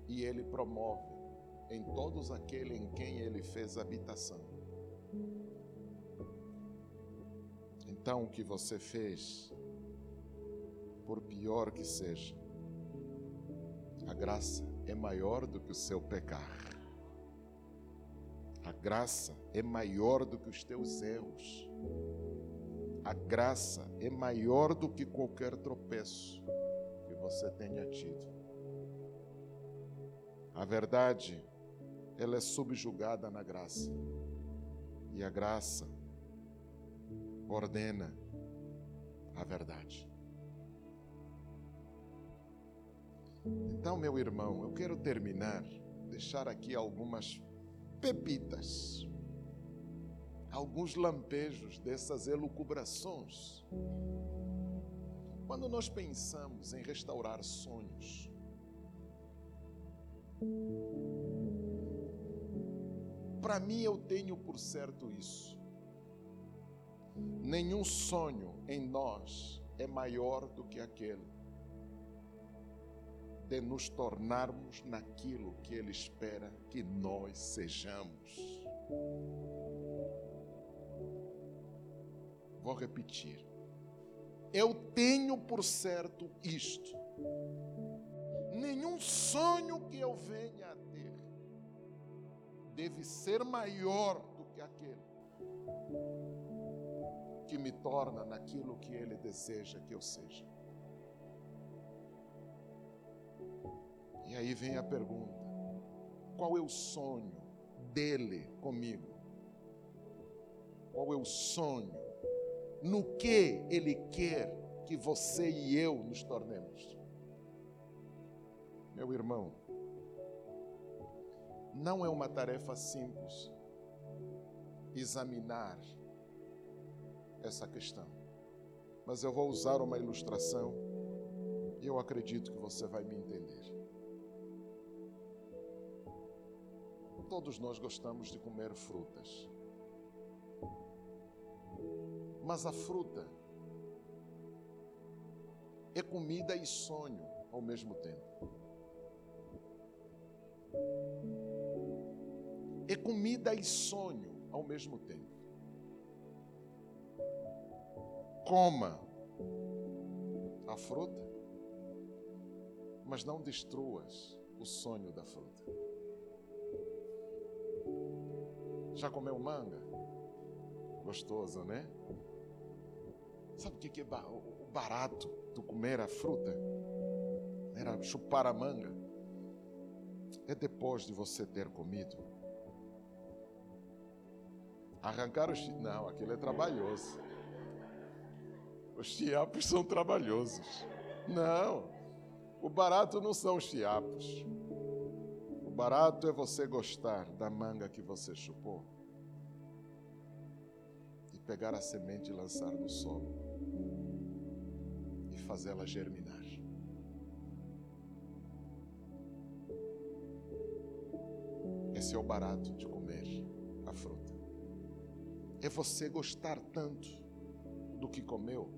e Ele promove em todos aqueles em quem Ele fez habitação. Então, o que você fez, por pior que seja, a graça é maior do que o seu pecar. A graça é maior do que os teus erros. A graça é maior do que qualquer tropeço que você tenha tido. A verdade, ela é subjugada na graça. E a graça ordena a verdade. Então, meu irmão, eu quero terminar, deixar aqui algumas pepitas alguns lampejos dessas elucubrações. Quando nós pensamos em restaurar sonhos, para mim eu tenho por certo isso. Nenhum sonho em nós é maior do que aquele de nos tornarmos naquilo que Ele espera que nós sejamos. Vou repetir. Eu tenho por certo isto. Nenhum sonho que eu venha a ter deve ser maior do que aquele que me torna naquilo que ele deseja que eu seja. E aí vem a pergunta: qual é o sonho dele comigo? Qual é o sonho no que Ele quer que você e eu nos tornemos. Meu irmão, não é uma tarefa simples examinar essa questão, mas eu vou usar uma ilustração Eu acredito que você vai me entender. Todos nós gostamos de comer frutas. Mas a fruta é comida e sonho ao mesmo tempo. É comida e sonho ao mesmo tempo. Coma a fruta, mas não destruas o sonho da fruta. Já comeu manga? Gostoso, né? Sabe o que é o barato do comer a fruta? Era chupar a manga. É depois de você ter comido. Arrancar os. Não, aquilo é trabalhoso. Os chiapos são trabalhosos. Não, o barato não são os chiapos. O barato é você gostar da manga que você chupou pegar a semente e lançar no solo e fazê-la germinar. Esse é o barato de comer a fruta. É você gostar tanto do que comeu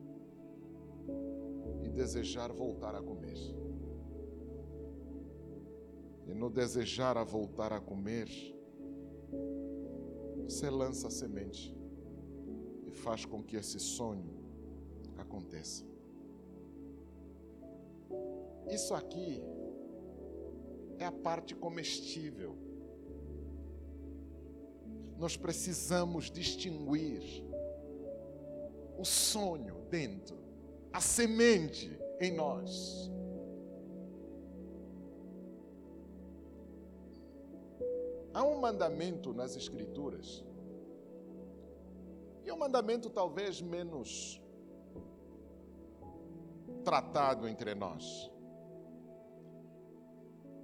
e desejar voltar a comer. E no desejar a voltar a comer, você lança a semente faz com que esse sonho aconteça. Isso aqui é a parte comestível. Nós precisamos distinguir o sonho dentro, a semente em nós. Há um mandamento nas Escrituras, e é um mandamento talvez menos tratado entre nós,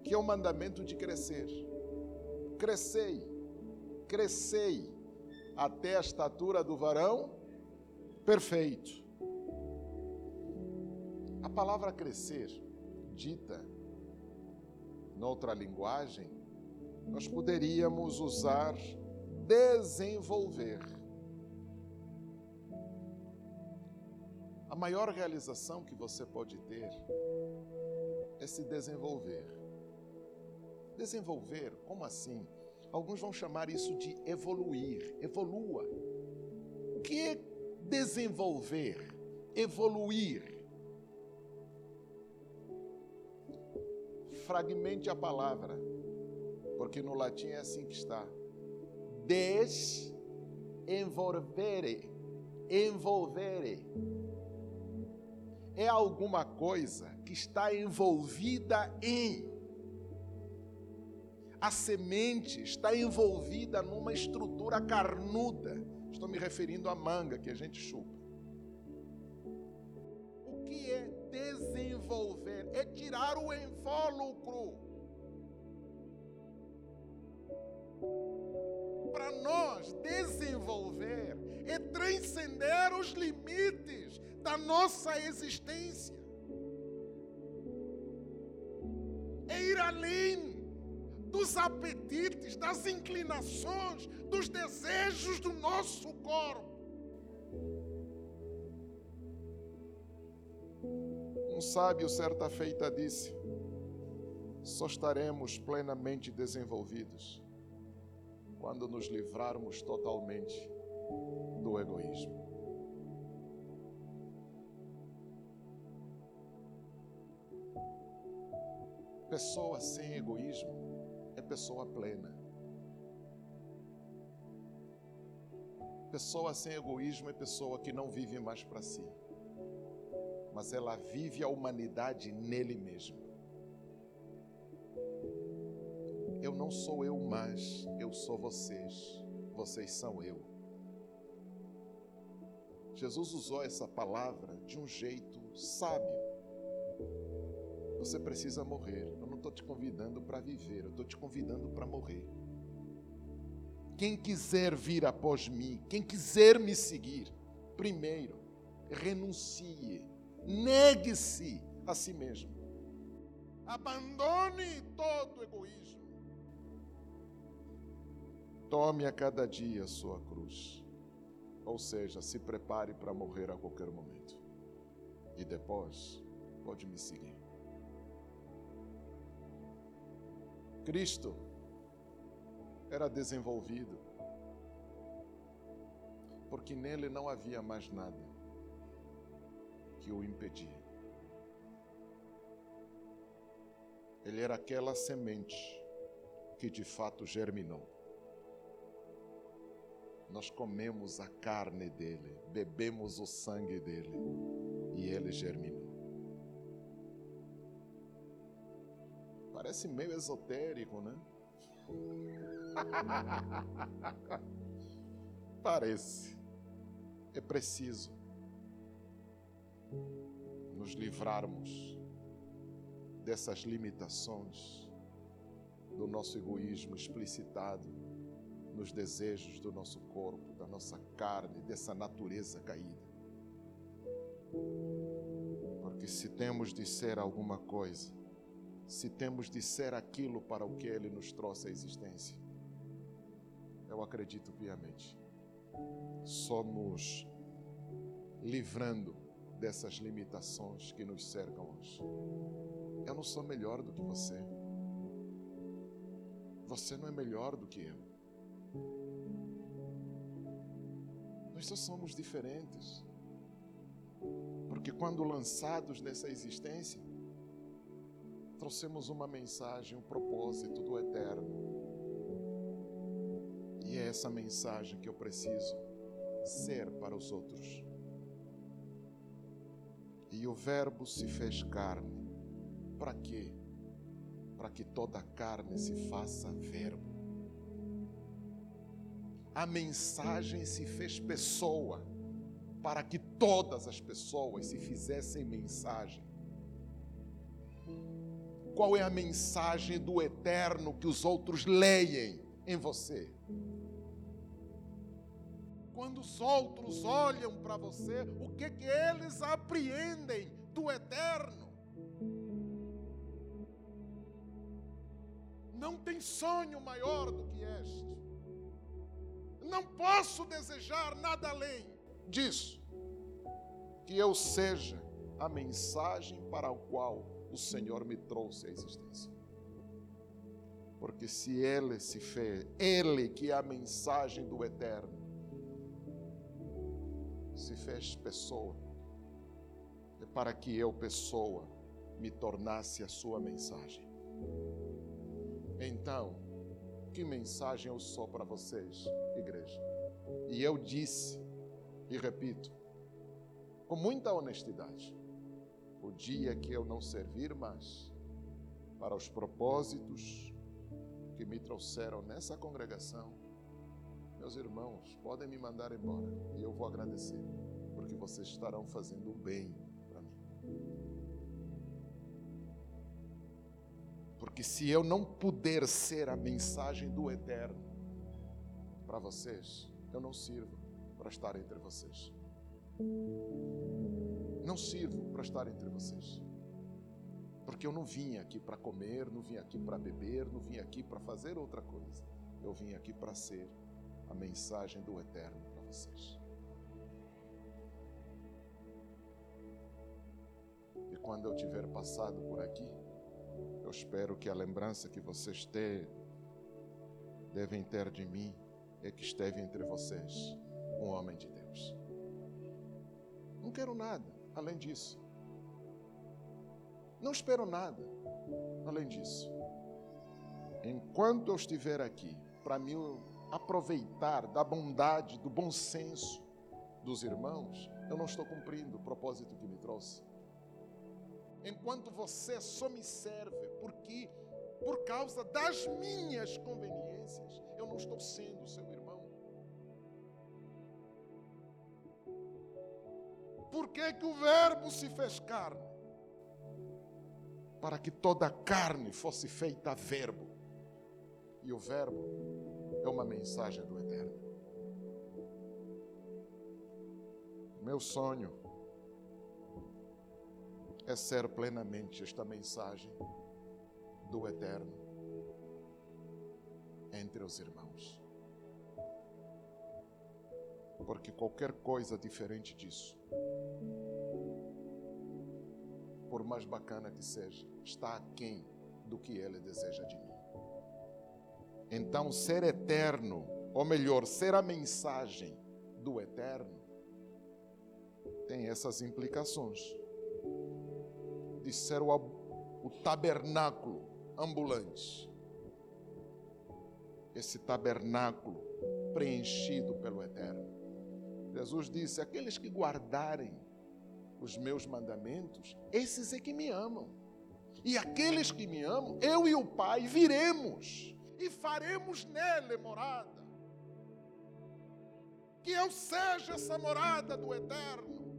que é o mandamento de crescer. Crescei, crescei até a estatura do varão perfeito. A palavra crescer, dita noutra linguagem, nós poderíamos usar desenvolver. A maior realização que você pode ter é se desenvolver. Desenvolver, como assim? Alguns vão chamar isso de evoluir. Evolua. O que é desenvolver? Evoluir. Fragmente a palavra porque no latim é assim que está. Desenvolvere, envolvere. É alguma coisa que está envolvida em. A semente está envolvida numa estrutura carnuda. Estou me referindo à manga que a gente chupa. O que é desenvolver? É tirar o invólucro para nós desenvolver e transcender os limites da nossa existência. É ir além dos apetites, das inclinações, dos desejos do nosso corpo. Um sábio certa feita disse: só estaremos plenamente desenvolvidos quando nos livrarmos totalmente do egoísmo. Pessoa sem egoísmo é pessoa plena. Pessoa sem egoísmo é pessoa que não vive mais para si, mas ela vive a humanidade nele mesmo. Eu não sou eu mais, eu sou vocês, vocês são eu. Jesus usou essa palavra de um jeito sábio. Você precisa morrer. Eu não estou te convidando para viver, eu estou te convidando para morrer. Quem quiser vir após mim, quem quiser me seguir, primeiro, renuncie, negue-se a si mesmo. Abandone todo egoísmo. Tome a cada dia a sua cruz. Ou seja, se prepare para morrer a qualquer momento. E depois, pode me seguir. Cristo era desenvolvido, porque nele não havia mais nada que o impedia. Ele era aquela semente que de fato germinou. Nós comemos a carne dele, bebemos o sangue dele e ele germinou. Parece meio esotérico, né? (laughs) Parece. É preciso nos livrarmos dessas limitações do nosso egoísmo explicitado nos desejos do nosso corpo, da nossa carne, dessa natureza caída. Porque se temos de ser alguma coisa, se temos de ser aquilo para o que Ele nos trouxe à existência, eu acredito piamente, só nos livrando dessas limitações que nos cercam hoje. Eu não sou melhor do que você. Você não é melhor do que eu. Nós só somos diferentes. Porque quando lançados nessa existência, trouxemos uma mensagem, um propósito do eterno. E é essa mensagem que eu preciso ser para os outros. E o Verbo se fez carne. Para quê? Para que toda carne se faça Verbo. A mensagem se fez pessoa para que todas as pessoas se fizessem mensagem. Qual é a mensagem do eterno que os outros leem em você? Quando os outros olham para você, o que que eles apreendem do eterno? Não tem sonho maior do que este. Não posso desejar nada além disso. Que eu seja a mensagem para a qual o Senhor me trouxe à existência. Porque se Ele se fez, Ele que é a mensagem do Eterno, se fez pessoa, é para que eu, pessoa, me tornasse a sua mensagem. Então, que mensagem eu sou para vocês, igreja? E eu disse, e repito, com muita honestidade, o dia que eu não servir mais para os propósitos que me trouxeram nessa congregação, meus irmãos, podem me mandar embora e eu vou agradecer, porque vocês estarão fazendo o bem para mim. Porque se eu não puder ser a mensagem do eterno para vocês, eu não sirvo para estar entre vocês. Não sirvo para estar entre vocês. Porque eu não vim aqui para comer, não vim aqui para beber, não vim aqui para fazer outra coisa. Eu vim aqui para ser a mensagem do Eterno para vocês. E quando eu tiver passado por aqui, eu espero que a lembrança que vocês têm, devem ter de mim é que esteve entre vocês um homem de Deus. Não quero nada além disso. Não espero nada além disso. Enquanto eu estiver aqui, para me aproveitar da bondade, do bom senso dos irmãos, eu não estou cumprindo o propósito que me trouxe. Enquanto você só me serve porque, por causa das minhas conveniências, eu não estou sendo seu irmão. Por que, que o Verbo se fez carne? Para que toda carne fosse feita Verbo. E o Verbo é uma mensagem do Eterno. Meu sonho é ser plenamente esta mensagem do Eterno entre os irmãos. Porque qualquer coisa diferente disso, por mais bacana que seja, está aquém do que Ele deseja de mim. Então, ser eterno, ou melhor, ser a mensagem do eterno, tem essas implicações de ser o, o tabernáculo ambulante. Esse tabernáculo preenchido pelo Eterno. Jesus disse: Aqueles que guardarem os meus mandamentos, esses é que me amam. E aqueles que me amam, eu e o Pai viremos e faremos nele morada. Que eu seja essa morada do Eterno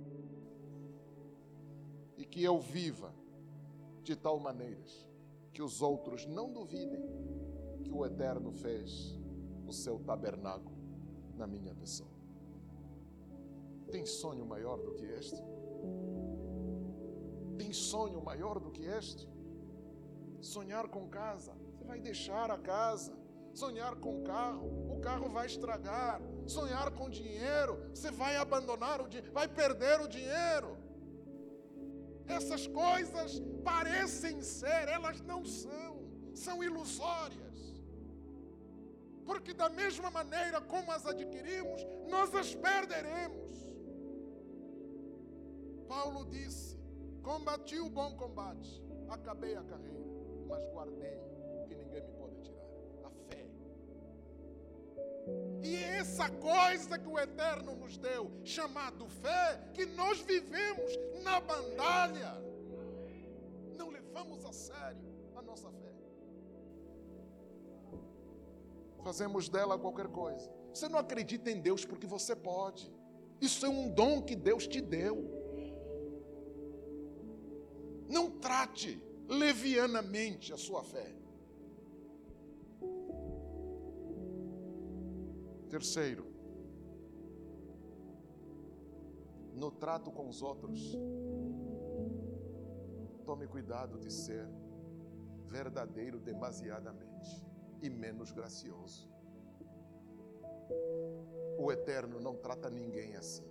e que eu viva de tal maneira que os outros não duvidem que o Eterno fez o seu tabernáculo na minha pessoa. Tem sonho maior do que este? Tem sonho maior do que este? Sonhar com casa, você vai deixar a casa. Sonhar com carro, o carro vai estragar. Sonhar com dinheiro, você vai abandonar o dinheiro, vai perder o dinheiro. Essas coisas parecem ser, elas não são, são ilusórias. Porque, da mesma maneira como as adquirimos, nós as perderemos. Paulo disse: Combati o bom combate, acabei a carreira, mas guardei o que ninguém me pode tirar a fé. E é essa coisa que o Eterno nos deu, chamado fé, que nós vivemos na bandalha. Não levamos a sério a nossa fé. Fazemos dela qualquer coisa. Você não acredita em Deus porque você pode. Isso é um dom que Deus te deu. Não trate levianamente a sua fé. Terceiro, no trato com os outros, tome cuidado de ser verdadeiro demasiadamente e menos gracioso. O Eterno não trata ninguém assim.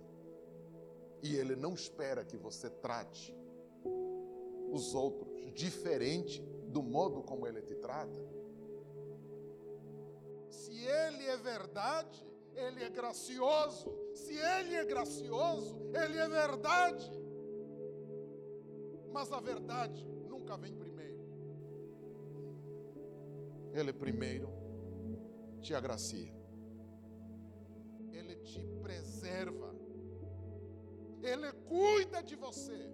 E Ele não espera que você trate os outros diferente do modo como Ele te trata. Se Ele é verdade, Ele é gracioso. Se Ele é gracioso, Ele é verdade. Mas a verdade nunca vem primeiro. Ele primeiro te agracia. Ele te preserva. Ele cuida de você.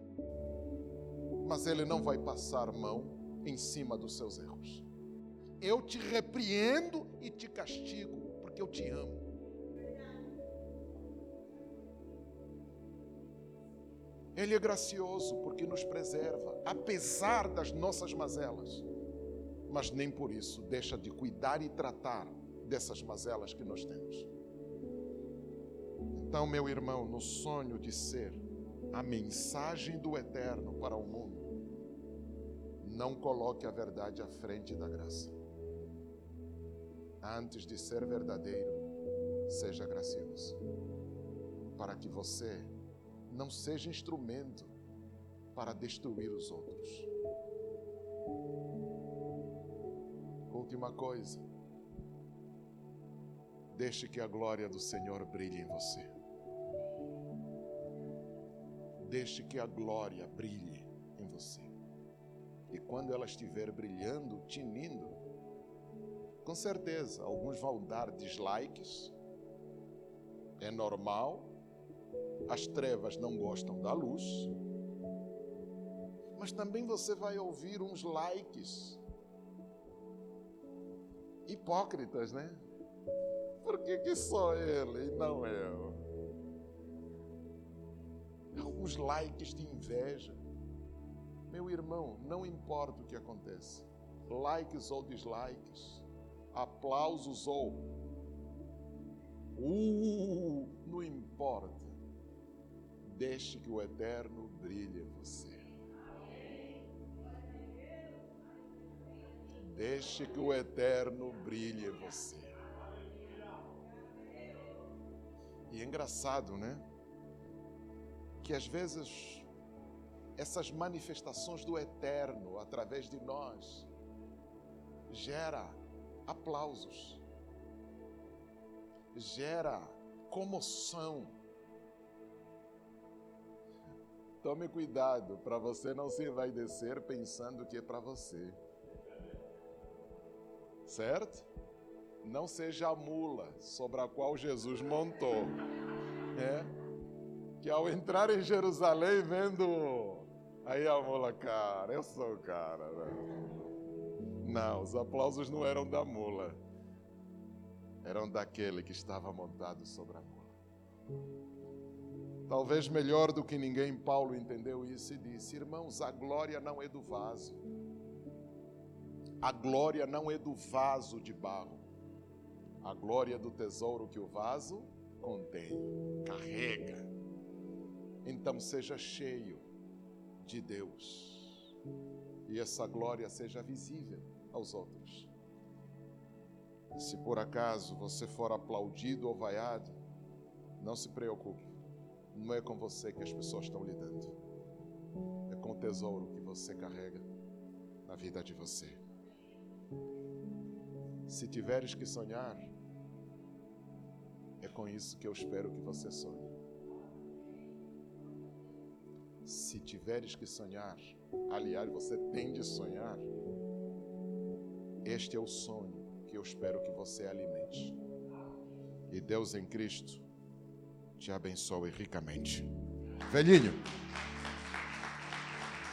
Mas Ele não vai passar mão em cima dos seus erros. Eu te repreendo e te castigo, porque eu te amo. Ele é gracioso porque nos preserva, apesar das nossas mazelas. Mas nem por isso deixa de cuidar e tratar dessas mazelas que nós temos. Então, meu irmão, no sonho de ser a mensagem do eterno para o mundo, não coloque a verdade à frente da graça antes de ser verdadeiro, seja gracioso, para que você não seja instrumento para destruir os outros. Última coisa, deixe que a glória do Senhor brilhe em você. Deixe que a glória brilhe em você. E quando ela estiver brilhando, tinindo, com certeza, alguns vão dar dislikes, é normal, as trevas não gostam da luz, mas também você vai ouvir uns likes hipócritas, né? Por que, que só ele e não eu? Alguns likes de inveja. Meu irmão, não importa o que acontece, likes ou dislikes, aplausos ou. Uh, não importa. Deixe que o eterno brilhe em você. Deixe que o eterno brilhe em você. E é engraçado, né? Que às vezes essas manifestações do eterno através de nós gera aplausos, gera comoção. Tome cuidado para você não se envaidecer pensando que é para você. Certo? Não seja a mula sobre a qual Jesus montou. É? Que ao entrar em Jerusalém, vendo. Aí a mula, cara, eu sou o cara. Né? Não, os aplausos não eram da mula. Eram daquele que estava montado sobre a mula. Talvez melhor do que ninguém, Paulo entendeu isso e disse: Irmãos, a glória não é do vaso. A glória não é do vaso de barro. A glória é do tesouro que o vaso contém, carrega. Então seja cheio de Deus. E essa glória seja visível aos outros. Se por acaso você for aplaudido ou vaiado, não se preocupe. Não é com você que as pessoas estão lidando. É com o tesouro que você carrega na vida de você. Se tiveres que sonhar, é com isso que eu espero que você sonhe. Se tiveres que sonhar, aliás, você tem de sonhar, este é o sonho que eu espero que você alimente. E Deus em Cristo te abençoe ricamente. Velhinho.